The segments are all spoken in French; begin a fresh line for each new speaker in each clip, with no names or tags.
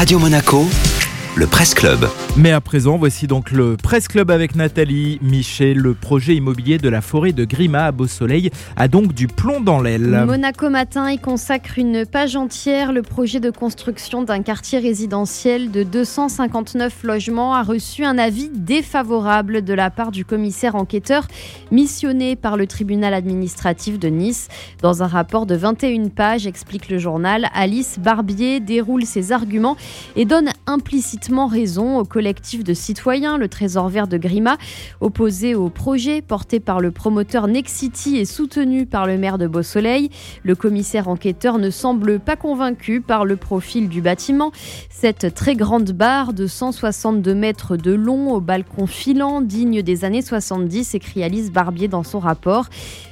Radio Monaco, le Presse Club.
Mais à présent, voici donc le Presse Club avec Nathalie Michel. Le projet immobilier de la forêt de Grima à Beau-Soleil a donc du plomb dans l'aile.
Monaco Matin y consacre une page entière. Le projet de construction d'un quartier résidentiel de 259 logements a reçu un avis défavorable de la part du commissaire enquêteur missionné par le tribunal administratif de Nice. Dans un rapport de 21 pages, explique le journal, Alice Barbier déroule ses arguments et donne implicitement raison au collectif de citoyens, le Trésor vert de Grima, opposé au projet porté par le promoteur Nexity et soutenu par le maire de Beausoleil. Le commissaire enquêteur ne semble pas convaincu par le profil du bâtiment. Cette très grande barre de 162 mètres de long au balcon filant, digne des années 70, écrit Alice Barbier dans son rapport.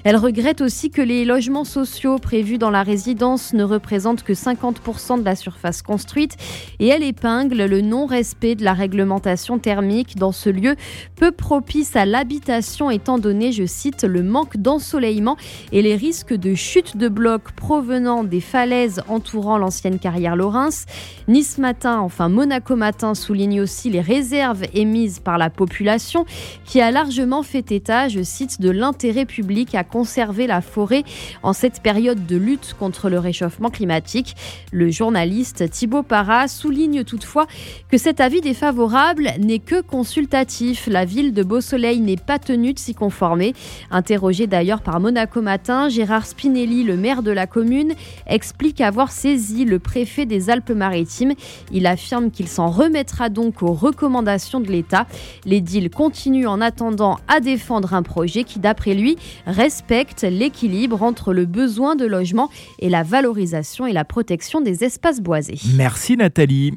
Elle regrette aussi que les logements sociaux prévus dans la résidence ne représentent que 50% de la surface construite et elle épingle le non-respect de la réglementation thermique dans ce lieu peu propice à l'habitation étant donné, je cite, le manque d'ensoleillement et les risques de chute de blocs provenant des falaises entourant l'ancienne carrière Laurens. Nice Matin, enfin Monaco Matin souligne aussi les réserves émises par la population qui a largement fait état, je cite, de l'intérêt public à conserver la forêt en cette période de lutte contre le réchauffement climatique. Le journaliste Thibaut Parra souligne toutefois que cet avis défavorable n'est que consultatif. La ville de Beau-Soleil n'est pas tenue de s'y conformer. Interrogé d'ailleurs par Monaco Matin, Gérard Spinelli, le maire de la commune, explique avoir saisi le préfet des Alpes-Maritimes. Il affirme qu'il s'en remettra donc aux recommandations de l'État. Les deals continuent en attendant à défendre un projet qui, d'après lui, respecte l'équilibre entre le besoin de logement et la valorisation et la protection des espaces boisés.
Merci Nathalie.